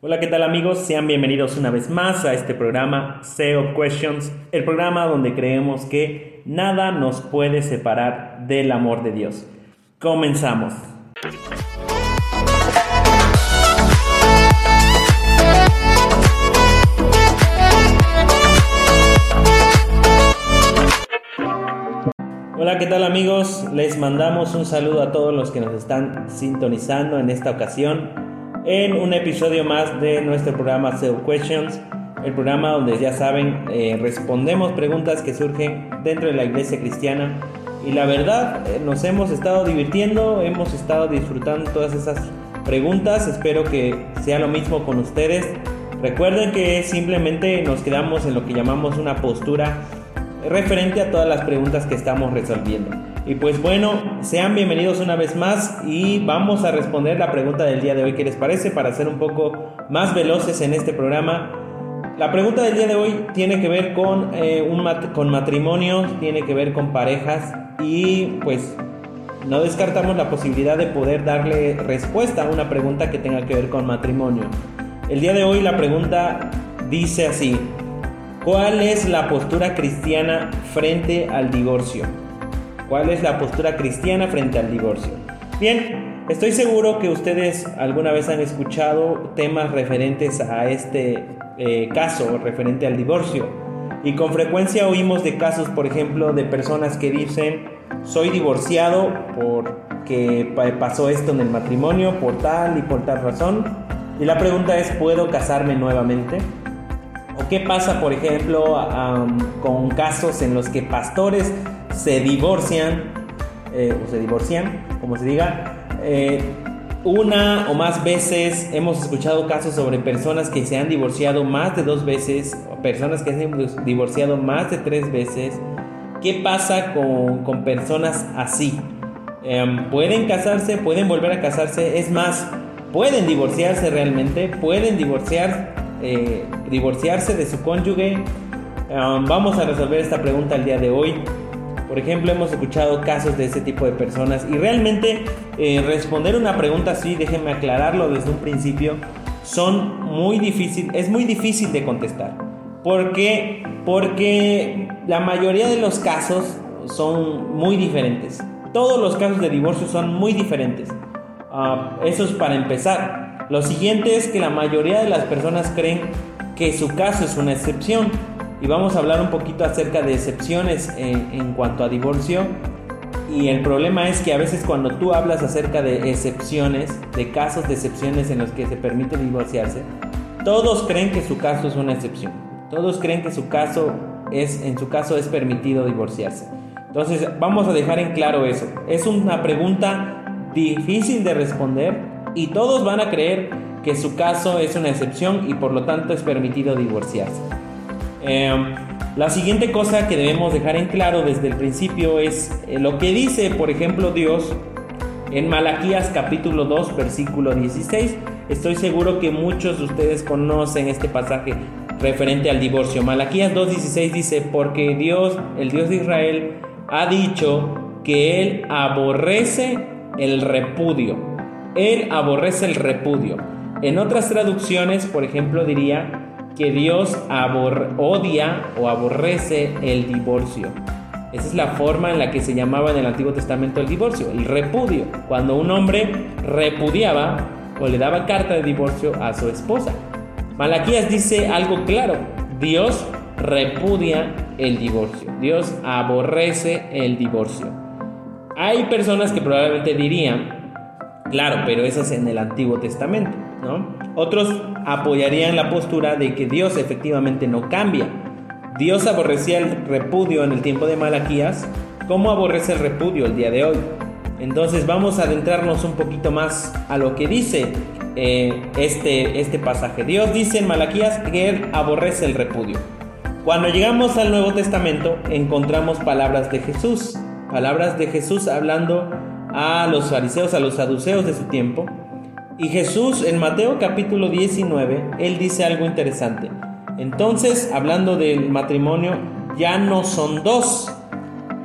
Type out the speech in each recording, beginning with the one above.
Hola, ¿qué tal amigos? Sean bienvenidos una vez más a este programa SEO Questions, el programa donde creemos que nada nos puede separar del amor de Dios. Comenzamos. Hola, ¿qué tal amigos? Les mandamos un saludo a todos los que nos están sintonizando en esta ocasión en un episodio más de nuestro programa SEO Questions, el programa donde ya saben eh, respondemos preguntas que surgen dentro de la iglesia cristiana y la verdad eh, nos hemos estado divirtiendo, hemos estado disfrutando todas esas preguntas, espero que sea lo mismo con ustedes. Recuerden que simplemente nos quedamos en lo que llamamos una postura referente a todas las preguntas que estamos resolviendo. Y pues bueno, sean bienvenidos una vez más y vamos a responder la pregunta del día de hoy, ¿qué les parece? Para ser un poco más veloces en este programa. La pregunta del día de hoy tiene que ver con, eh, un con matrimonio, tiene que ver con parejas y pues no descartamos la posibilidad de poder darle respuesta a una pregunta que tenga que ver con matrimonio. El día de hoy la pregunta dice así, ¿cuál es la postura cristiana frente al divorcio? ¿Cuál es la postura cristiana frente al divorcio? Bien, estoy seguro que ustedes alguna vez han escuchado temas referentes a este eh, caso, referente al divorcio. Y con frecuencia oímos de casos, por ejemplo, de personas que dicen, soy divorciado porque pasó esto en el matrimonio, por tal y por tal razón. Y la pregunta es, ¿puedo casarme nuevamente? ¿O qué pasa, por ejemplo, con casos en los que pastores se divorcian, eh, o se divorcian, como se diga, eh, una o más veces hemos escuchado casos sobre personas que se han divorciado más de dos veces, personas que se han divorciado más de tres veces. ¿Qué pasa con, personas así? Em, ¿Pueden casarse? ¿Pueden volver a casarse? Es más, ¿pueden divorciarse realmente? ¿Pueden divorciar, eh, divorciarse de su cónyuge? Em, vamos a resolver esta pregunta el día de hoy. Por ejemplo, hemos escuchado casos de ese tipo de personas y realmente eh, responder una pregunta así, déjenme aclararlo desde un principio, son muy difícil, es muy difícil de contestar. ¿Por qué? Porque la mayoría de los casos son muy diferentes. Todos los casos de divorcio son muy diferentes. Ah, eso es para empezar. Lo siguiente es que la mayoría de las personas creen que su caso es una excepción y vamos a hablar un poquito acerca de excepciones en, cuanto a divorcio. Y el problema es que a veces cuando tú hablas acerca de excepciones, de casos de excepciones en los que se permite divorciarse, todos creen que su caso es una excepción. Todos creen que su caso es, en su caso es permitido divorciarse. Entonces vamos a dejar en claro eso. Es una pregunta difícil de responder y todos van a creer que su caso es una excepción y por lo tanto es permitido divorciarse. Em, la siguiente cosa que debemos dejar en claro desde el principio es eh, lo que dice, por ejemplo, Dios en Malaquías capítulo 2, versículo 16. Estoy seguro que muchos de ustedes conocen este pasaje referente al divorcio. Malaquías 2.16 dice, porque Dios, el Dios de Israel, ha dicho que Él aborrece el repudio. Él aborrece el repudio. En otras traducciones, por ejemplo, diría, que Dios odia o aborrece el divorcio. Esa es la forma en la que se llamaba en el Antiguo Testamento el divorcio, el repudio, cuando un hombre repudiaba o le daba carta de divorcio a su esposa. Malaquías dice algo claro, Dios repudia el divorcio, Dios aborrece el divorcio. Hay personas que probablemente dirían, claro, pero eso es en el Antiguo Testamento. Otros apoyarían la postura de que Dios efectivamente no cambia. Dios aborrecía el repudio en el tiempo de Malaquías, ¿cómo aborrece el repudio el día de hoy? Entonces vamos a adentrarnos un poquito más a lo que dice eh, este, este pasaje. Dios dice en Malaquías que Él aborrece el repudio. Cuando llegamos al Nuevo Testamento encontramos palabras de Jesús, palabras de Jesús hablando a los fariseos, a los saduceos de su tiempo, y Jesús en Mateo capítulo 19, él dice algo interesante. Entonces, hablando del matrimonio, ya no son dos.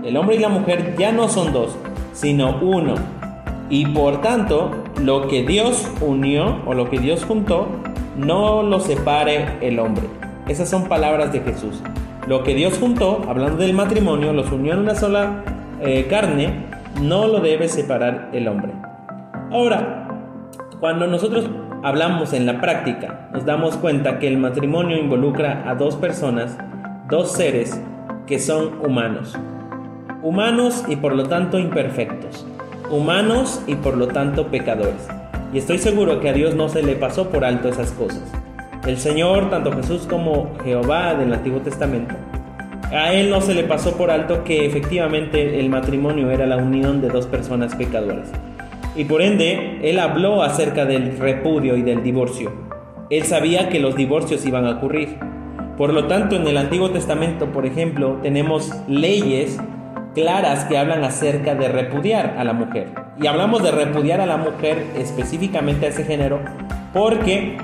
El hombre y la mujer ya no son dos, sino uno. Y por tanto, lo que Dios unió o lo que Dios juntó, no lo separe el hombre. Esas son palabras de Jesús. Lo que Dios juntó, hablando del matrimonio, los unió en una sola eh, carne, no lo debe separar el hombre. Ahora, cuando nosotros hablamos en la práctica, nos damos cuenta que el matrimonio involucra a dos personas, dos seres que son humanos. Humanos y por lo tanto imperfectos. Humanos y por lo tanto pecadores. Y estoy seguro que a Dios no se le pasó por alto esas cosas. El Señor, tanto Jesús como Jehová del Antiguo Testamento, a Él no se le pasó por alto que efectivamente el matrimonio era la unión de dos personas pecadoras. Y por ende, Él habló acerca del repudio y del divorcio. Él sabía que los divorcios iban a ocurrir. Por lo tanto, en el Antiguo Testamento, por ejemplo, tenemos leyes claras que hablan acerca de repudiar a la mujer. Y hablamos de repudiar a la mujer específicamente a ese género porque,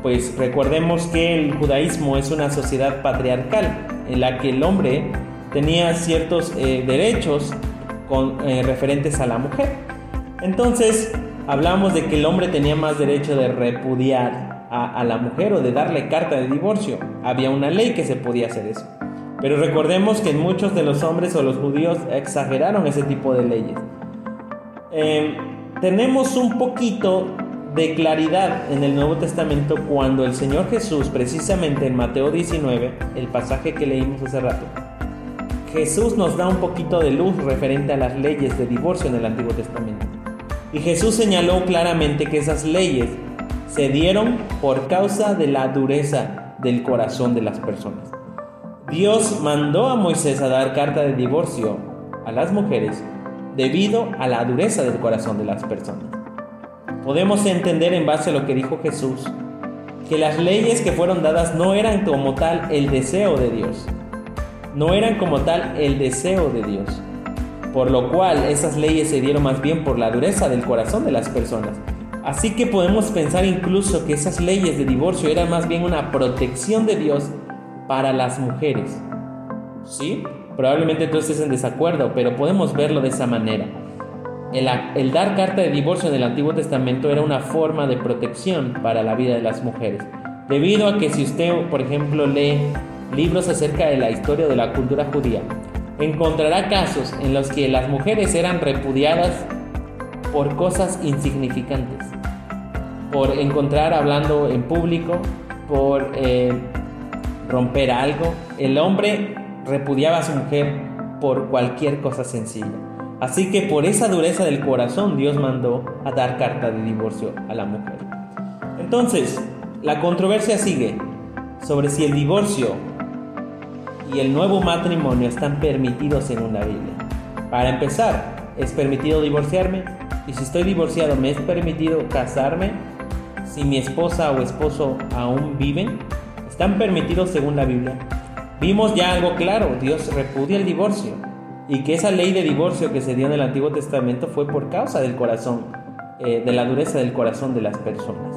pues recordemos que el judaísmo es una sociedad patriarcal en la que el hombre tenía ciertos eh, derechos con, eh, referentes a la mujer. Entonces, hablamos de que el hombre tenía más derecho de repudiar a, la mujer o de darle carta de divorcio. Había una ley que se podía hacer eso. Pero recordemos que muchos de los hombres o los judíos exageraron ese tipo de leyes. Eh, tenemos un poquito de claridad en el Nuevo Testamento cuando el Señor Jesús, precisamente en Mateo 19, el pasaje que leímos hace rato, Jesús nos da un poquito de luz referente a las leyes de divorcio en el Antiguo Testamento. Y Jesús señaló claramente que esas leyes se dieron por causa de la dureza del corazón de las personas. Dios mandó a Moisés a dar carta de divorcio a las mujeres debido a la dureza del corazón de las personas. Podemos entender en base a lo que dijo Jesús que las leyes que fueron dadas no eran como tal el deseo de Dios, no eran como tal el deseo de Dios, por lo cual esas leyes se dieron más bien por la dureza del corazón de las personas. Así que podemos pensar incluso que esas leyes de divorcio eran más bien una protección de Dios para las mujeres. ¿Sí? Probablemente tú estés en desacuerdo, pero podemos verlo de esa manera. El, dar carta de divorcio en el Antiguo Testamento era una forma de protección para la vida de las mujeres. Debido a que si usted, por ejemplo, lee libros acerca de la historia de la cultura judía, encontrará casos en los que las mujeres eran repudiadas por cosas insignificantes, por encontrar hablando en público, por eh, romper algo. El hombre repudiaba a su mujer por cualquier cosa sencilla. Así que por esa dureza del corazón Dios mandó a dar carta de divorcio a la mujer. Entonces, la controversia sigue sobre si el divorcio y el nuevo matrimonio están permitidos en una Biblia. Para empezar, ¿es permitido divorciarme? Y si estoy divorciado, ¿me es permitido casarme? Si mi esposa o esposo aún viven, están permitidos según la Biblia. Vimos ya algo claro, Dios repudia el divorcio y que esa ley de divorcio que se dio en el Antiguo Testamento fue por causa del corazón, eh, de la dureza del corazón de las personas.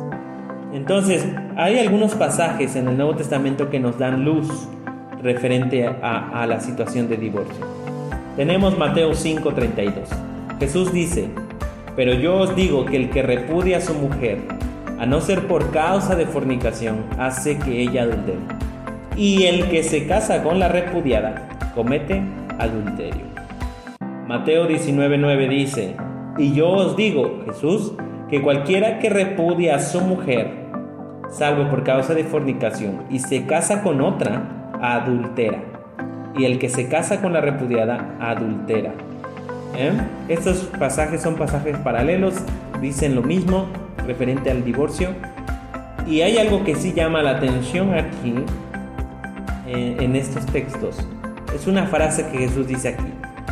Entonces, hay algunos pasajes en el Nuevo Testamento que nos dan luz referente a, la situación de divorcio. Tenemos Mateo 5:32. Jesús dice, pero yo os digo que el que repudia a su mujer, a no ser por causa de fornicación, hace que ella adultere. Y el que se casa con la repudiada comete adulterio. Mateo 19:9 dice, y yo os digo, Jesús, que cualquiera que repudia a su mujer, salvo por causa de fornicación, y se casa con otra, adultera. Y el que se casa con la repudiada, adultera. ¿Eh? Estos pasajes son pasajes paralelos, dicen lo mismo, referente al divorcio. Y hay algo que sí llama la atención aquí eh, en estos textos. Es una frase que Jesús dice aquí,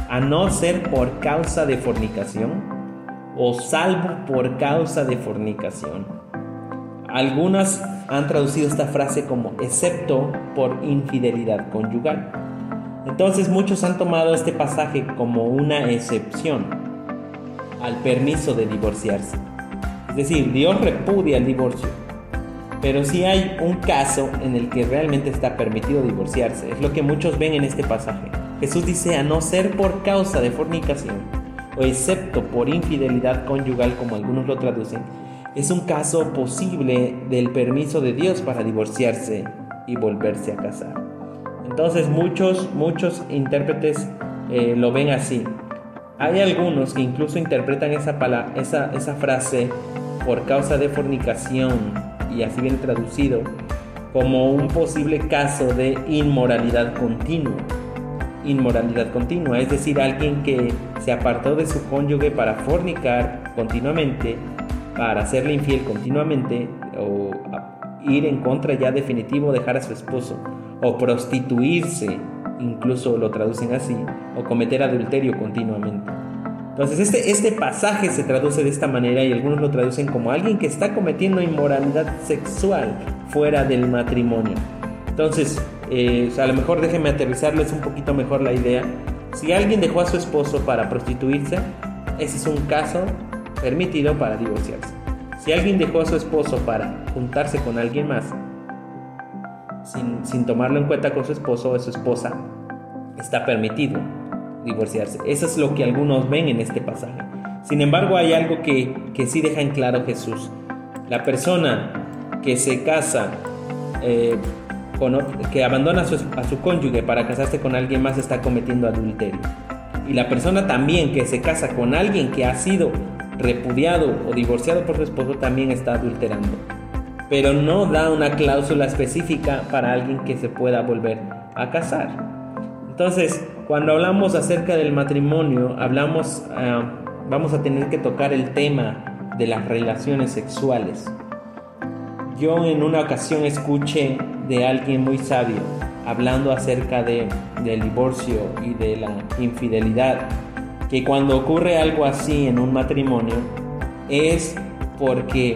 a no ser por causa de fornicación o salvo por causa de fornicación. Algunas han traducido esta frase como excepto por infidelidad conyugal. Entonces muchos han tomado este pasaje como una excepción al permiso de divorciarse. Es decir, Dios repudia el divorcio. Pero si hay un caso en el que realmente está permitido divorciarse. Es lo que muchos ven en este pasaje. Jesús dice a no ser por causa de fornicación o excepto por infidelidad conyugal como algunos lo traducen. Es un caso posible del permiso de Dios para divorciarse y volverse a casar. Entonces muchos, muchos intérpretes eh, lo ven así. Hay algunos que incluso interpretan esa, esa, esa frase por causa de fornicación, y así viene traducido, como un posible caso de inmoralidad continua. Inmoralidad continua, es decir, alguien que se apartó de su cónyuge para fornicar continuamente, para hacerle infiel continuamente, o ir en contra ya definitivo, dejar a su esposo, o prostituirse, incluso lo traducen así, o cometer adulterio continuamente. Entonces este, este pasaje se traduce de esta manera y algunos lo traducen como alguien que está cometiendo inmoralidad sexual fuera del matrimonio. Entonces, eh, a lo mejor déjenme aterrizarles un poquito mejor la idea. Si alguien dejó a su esposo para prostituirse, ese es un caso permitido para divorciarse. Si alguien dejó a su esposo para juntarse con alguien más, sin, sin tomarlo en cuenta con su esposo o su esposa, está permitido divorciarse. Eso es lo que algunos ven en este pasaje. Sin embargo, hay algo que, que sí deja en claro Jesús. La persona que se casa, eh, con, que abandona a su, a su cónyuge para casarse con alguien más está cometiendo adulterio. Y la persona también que se casa con alguien que ha sido repudiado o divorciado por su esposo también está adulterando. Pero no da una cláusula específica para alguien que se pueda volver a casar. Entonces, cuando hablamos acerca del matrimonio, hablamos, ah, vamos a tener que tocar el tema de las relaciones sexuales. Yo en una ocasión escuché de alguien muy sabio hablando acerca de, del divorcio y de la infidelidad, que cuando ocurre algo así en un matrimonio es porque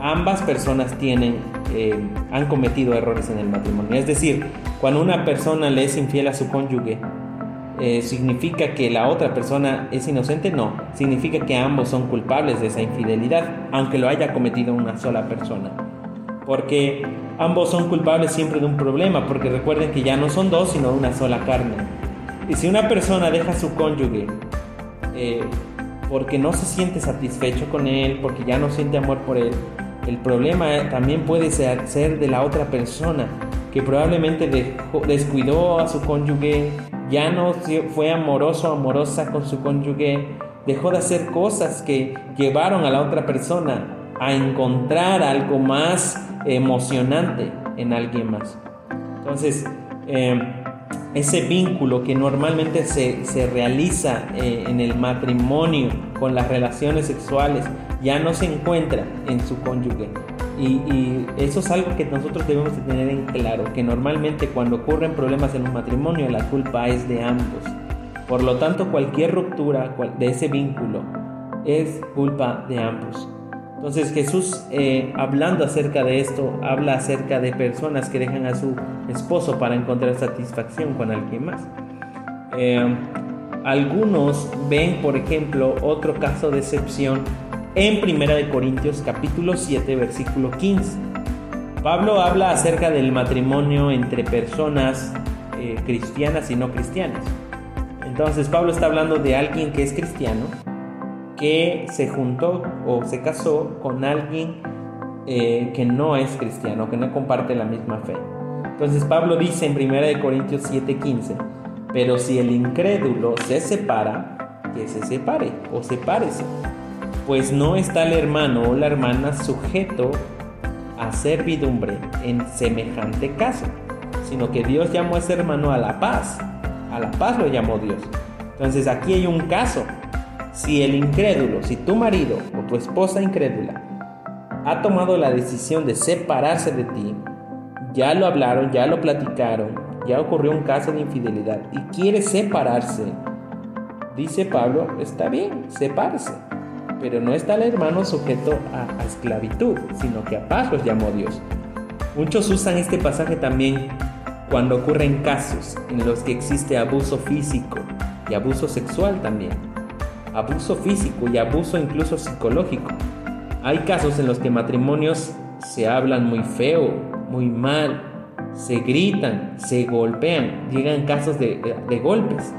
ambas personas tienen, eh, han cometido errores en el matrimonio. Es decir, cuando una persona le es infiel a su cónyuge, eh, ¿significa que la otra persona es inocente? No, significa que ambos son culpables de esa infidelidad, aunque lo haya cometido una sola persona. Porque ambos son culpables siempre de un problema, porque recuerden que ya no son dos, sino una sola carne. Y si una persona deja a su cónyuge eh, porque no se siente satisfecho con él, porque ya no siente amor por él, el problema también puede ser, ser de la otra persona que probablemente descuidó a su cónyuge, ya no fue amoroso o amorosa con su cónyuge, dejó de hacer cosas que llevaron a la otra persona a encontrar algo más emocionante en alguien más. Entonces, em, ese vínculo que normalmente se, realiza eh, en el matrimonio con las relaciones sexuales ya no se encuentra en su cónyuge, y, eso es algo que nosotros debemos de tener en claro, que normalmente cuando ocurren problemas en un matrimonio la culpa es de ambos. Por lo tanto, cualquier ruptura de ese vínculo es culpa de ambos. Entonces Jesús, eh, hablando acerca de esto, habla acerca de personas que dejan a su esposo para encontrar satisfacción con alguien más. Eh, algunos ven, por ejemplo, otro caso de excepción en 1 Corintios capítulo 7 versículo 15. Pablo habla acerca del matrimonio entre personas eh, cristianas y no cristianas. Entonces Pablo está hablando de alguien que es cristiano, que se juntó o se casó con alguien eh, que no es cristiano, que no comparte la misma fe. Entonces Pablo dice en 1 Corintios 7:15, pero si el incrédulo se separa, que se separe o sepárese pues no está el hermano o la hermana sujeto a servidumbre en semejante caso, sino que Dios llamó a ese hermano a la paz. A la paz lo llamó Dios. Entonces aquí hay un caso. Si el incrédulo, si tu marido o tu esposa incrédula ha tomado la decisión de separarse de ti, ya lo hablaron, ya lo platicaron, ya ocurrió un caso de infidelidad y quiere separarse, dice Pablo, está bien, sepárese pero no está el hermano sujeto a, esclavitud, sino que a paz los llamó Dios. Muchos usan este pasaje también cuando ocurren casos en los que existe abuso físico y abuso sexual también. Abuso físico y abuso incluso psicológico. Hay casos en los que matrimonios se hablan muy feo, muy mal, se gritan, se golpean, llegan casos de, de golpes.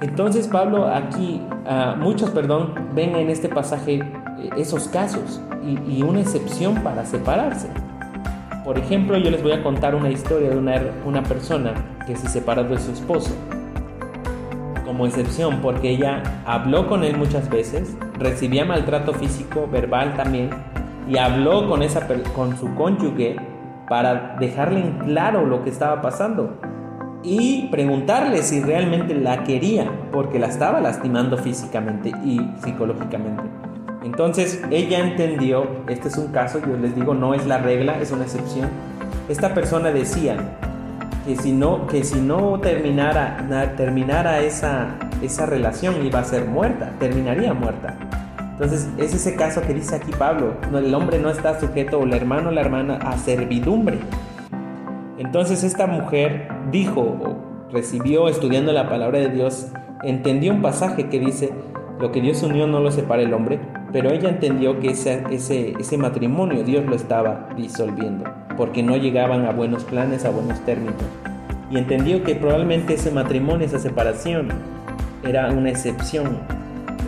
Entonces Pablo aquí, ah, muchos, perdón, ven en este pasaje eh, esos casos y, y, una excepción para separarse. Por ejemplo, yo les voy a contar una historia de una, una persona que se separó de su esposo como excepción porque ella habló con él muchas veces, recibía maltrato físico, verbal también, y habló con, esa, con su cónyuge para dejarle en claro lo que estaba pasando y preguntarle si realmente la quería, porque la estaba lastimando físicamente y psicológicamente. Entonces ella entendió, este es un caso, yo les digo, no es la regla, es una excepción. Esta persona decía, que si no, que si no terminara, terminara esa, esa relación iba a ser muerta, terminaría muerta. Entonces es ese caso que dice aquí Pablo, el hombre no está sujeto, o el hermano o la hermana, a servidumbre. Entonces esta mujer dijo, o recibió estudiando la palabra de Dios, entendió un pasaje que dice, lo que Dios unió no lo separa el hombre, pero ella entendió que ese, ese, ese matrimonio Dios lo estaba disolviendo porque no llegaban a buenos planes, a buenos términos. Y entendió que probablemente ese matrimonio, esa separación, era una excepción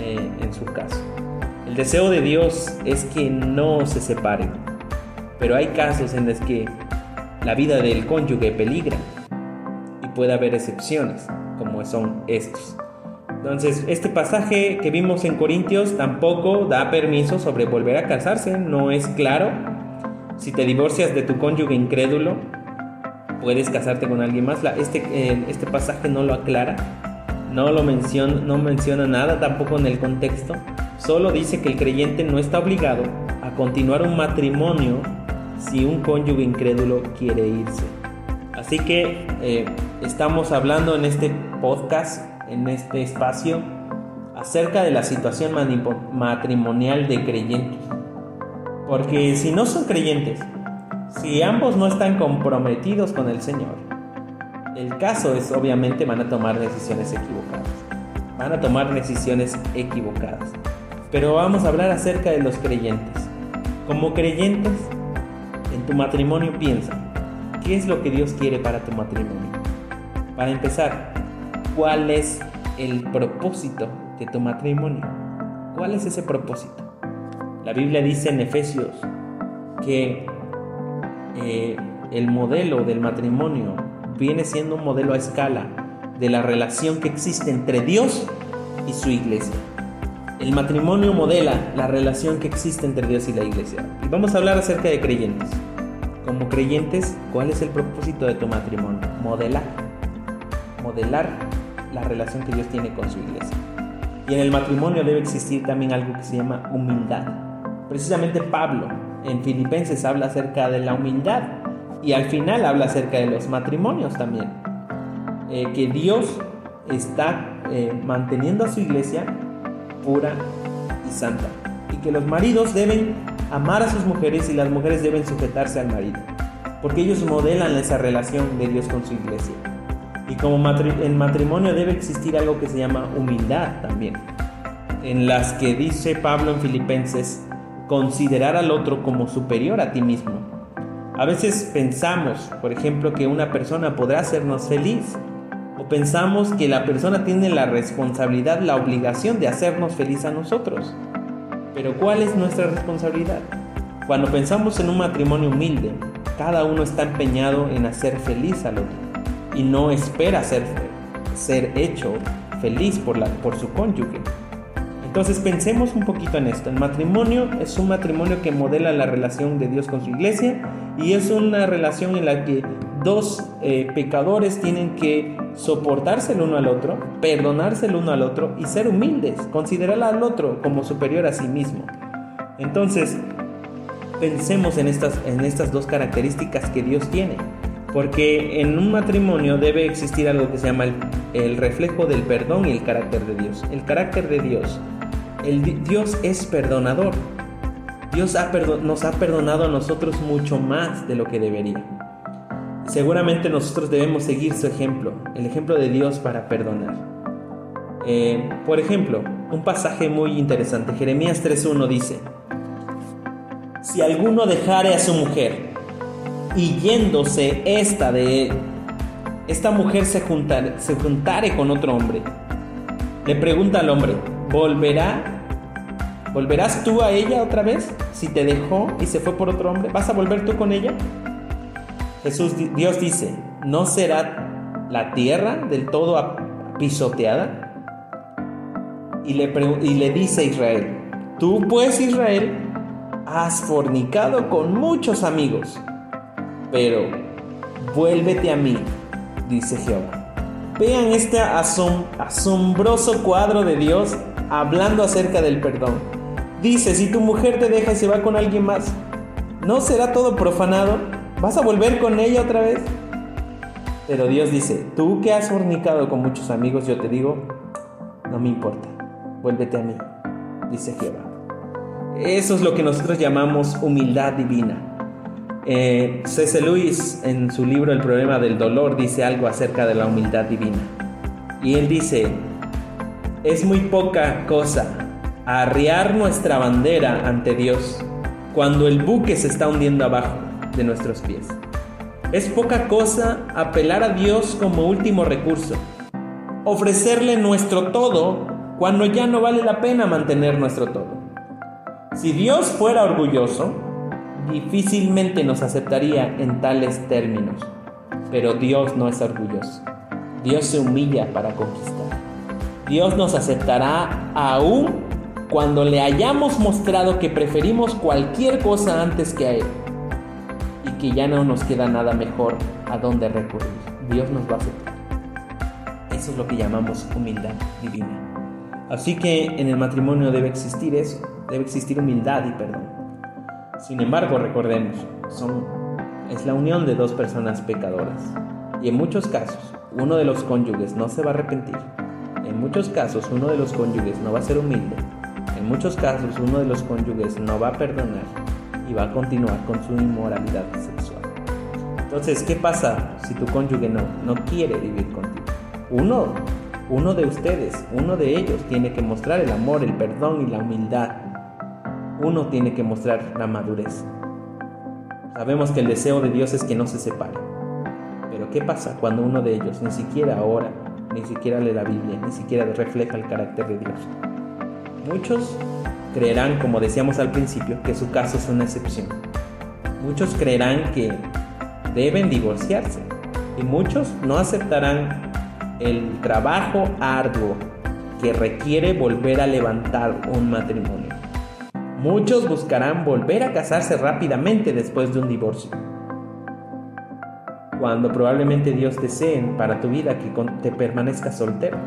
eh, en su caso. El deseo de Dios es que no se separen, pero hay casos en los que la vida del cónyuge peligra y puede haber excepciones, como son estos. Entonces, este pasaje que vimos en Corintios tampoco da permiso sobre volver a casarse, no es claro si te divorcias de tu cónyuge incrédulo, puedes casarte con alguien más. este, este pasaje no lo aclara, no lo menciona, no menciona nada tampoco en el contexto. Solo dice que el creyente no está obligado a continuar un matrimonio si un cónyuge incrédulo quiere irse. Así que eh, estamos hablando en este podcast, en este espacio, acerca de la situación matrimonial de creyentes. Porque si no son creyentes, si ambos no están comprometidos con el Señor, el caso es obviamente van a tomar decisiones equivocadas. Van a tomar decisiones equivocadas. Pero vamos a hablar acerca de los creyentes. Como creyentes, en tu matrimonio piensa, ¿qué es lo que Dios quiere para tu matrimonio? Para empezar, ¿cuál es el propósito de tu matrimonio? ¿Cuál es ese propósito? La Biblia dice en Efesios que eh, el modelo del matrimonio viene siendo un modelo a escala de la relación que existe entre Dios y su iglesia. El matrimonio modela la relación que existe entre Dios y la iglesia. Y vamos a hablar acerca de creyentes. Como creyentes, ¿cuál es el propósito de tu matrimonio? Modelar. Modelar la relación que Dios tiene con su iglesia. Y en el matrimonio debe existir también algo que se llama humildad. Precisamente Pablo en Filipenses habla acerca de la humildad y al final habla acerca de los matrimonios también. Eh, que Dios está eh, manteniendo a su iglesia pura y santa. Y que los maridos deben amar a sus mujeres y las mujeres deben sujetarse al marido. Porque ellos modelan esa relación de Dios con su iglesia. Y como en matrimonio debe existir algo que se llama humildad también. En las que dice Pablo en Filipenses, considerar al otro como superior a ti mismo. A veces pensamos, por ejemplo, que una persona podrá hacernos feliz o pensamos que la persona tiene la responsabilidad, la obligación de hacernos feliz a nosotros. Pero ¿cuál es nuestra responsabilidad? Cuando pensamos en un matrimonio humilde, cada uno está empeñado en hacer feliz al otro y no espera ser, ser hecho feliz por, la, por su cónyuge. Entonces pensemos un poquito en esto. El matrimonio es un matrimonio que modela la relación de Dios con su iglesia y es una relación en la que dos eh, pecadores tienen que soportarse el uno al otro, perdonarse el uno al otro y ser humildes, considerar al otro como superior a sí mismo. Entonces, pensemos en estas, en estas dos características que Dios tiene. Porque en un matrimonio debe existir algo que se llama el, el reflejo del perdón y el carácter de Dios. El carácter de Dios el Dios es perdonador. Dios nos ha perdonado a nosotros mucho más de lo que debería. Seguramente nosotros debemos seguir su ejemplo, el ejemplo de Dios para perdonar. Eh, por ejemplo, un pasaje muy interesante, Jeremías 3.1 dice, si alguno dejare a su mujer y yéndose esta de él, esta mujer se se juntare con otro hombre, le pregunta al hombre, ¿volverá ¿Volverás tú a ella otra vez? Si te dejó y se fue por otro hombre, ¿vas a volver tú con ella? Jesús, Dios dice, ¿no será la tierra del todo pisoteada? Y le, y le dice a Israel, tú pues Israel, has fornicado con muchos amigos, pero vuélvete a mí, dice Jehová. Vean este asombroso cuadro de Dios hablando acerca del perdón. Dice, si tu mujer te deja y se va con alguien más, ¿no será todo profanado? ¿Vas a volver con ella otra vez? Pero Dios dice, tú que has fornicado con muchos amigos, yo te digo, no me importa, vuélvete a mí, dice Jehová. Eso es lo que nosotros llamamos humildad divina. Eh, C.C. Lewis en su libro El problema del dolor dice algo acerca de la humildad divina. Y él dice, es muy poca cosa arriar nuestra bandera ante Dios cuando el buque se está hundiendo abajo de nuestros pies. Es poca cosa apelar a Dios como último recurso, ofrecerle nuestro todo cuando ya no vale la pena mantener nuestro todo. Si Dios fuera orgulloso, difícilmente nos aceptaría en tales términos, pero Dios no es orgulloso. Dios se humilla para conquistar. Dios nos aceptará aún cuando le hayamos mostrado que preferimos cualquier cosa antes que a Él y que ya no nos queda nada mejor a dónde recurrir, Dios nos va a aceptar. Eso es lo que llamamos humildad divina. Así que en el matrimonio debe existir eso, debe existir humildad y perdón. Sin embargo, recordemos, es la unión de dos personas pecadoras. Y en muchos casos, uno de los cónyuges no se va a arrepentir. En muchos casos, uno de los cónyuges no va a ser humilde en muchos casos uno de los cónyuges no va a perdonar y va a continuar con su inmoralidad sexual. Entonces, ¿qué pasa si tu cónyuge no, no quiere vivir contigo? Uno, uno de ustedes, uno de ellos tiene que mostrar el amor, el perdón y la humildad. Uno tiene que mostrar la madurez. Sabemos que el deseo de Dios es que no se separe. Pero ¿qué pasa cuando uno de ellos ni siquiera ora, ni siquiera lee la Biblia, ni siquiera refleja el carácter de Dios? Muchos creerán, como decíamos al principio, que su caso es una excepción. Muchos creerán que deben divorciarse y muchos no aceptarán el trabajo arduo que requiere volver a levantar un matrimonio. Muchos buscarán volver a casarse rápidamente después de un divorcio. Cuando probablemente Dios desee para tu vida que te permanezcas soltero.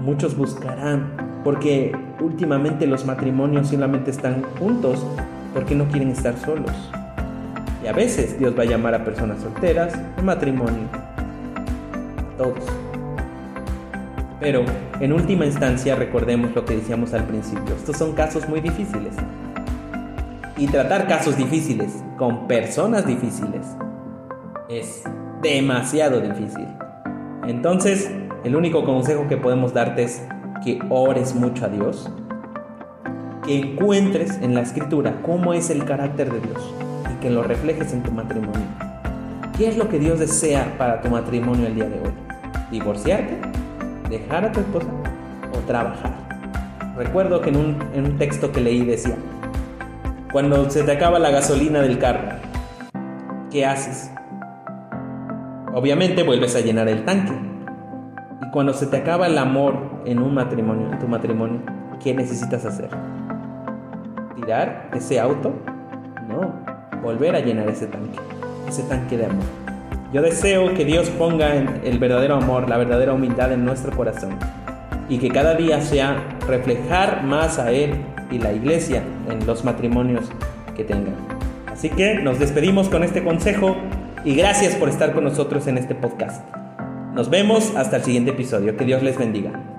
Muchos buscarán porque últimamente los matrimonios solamente están juntos porque no quieren estar solos. Y a veces Dios va a llamar a personas solteras en matrimonio. todos. Pero en última instancia recordemos lo que decíamos al principio. Estos son casos muy difíciles. Y tratar casos difíciles con personas difíciles es demasiado difícil. Entonces, el único consejo que podemos darte es que ores mucho a Dios, que encuentres en la escritura cómo es el carácter de Dios y que lo reflejes en tu matrimonio. ¿Qué es lo que Dios desea para tu matrimonio el día de hoy? ¿Divorciarte? ¿Dejar a tu esposa? ¿O trabajar? Recuerdo que en un, en un texto que leí decía, cuando se te acaba la gasolina del carro, ¿qué haces? Obviamente vuelves a llenar el tanque. Y cuando se te acaba el amor en un matrimonio, en tu matrimonio, ¿qué necesitas hacer? ¿Tirar ese auto? No, volver a llenar ese tanque, ese tanque de amor. Yo deseo que Dios ponga el verdadero amor, la verdadera humildad en nuestro corazón y que cada día sea reflejar más a Él y la iglesia en los matrimonios que tengan. Así que nos despedimos con este consejo y gracias por estar con nosotros en este podcast. Nos vemos hasta el siguiente episodio. Que Dios les bendiga.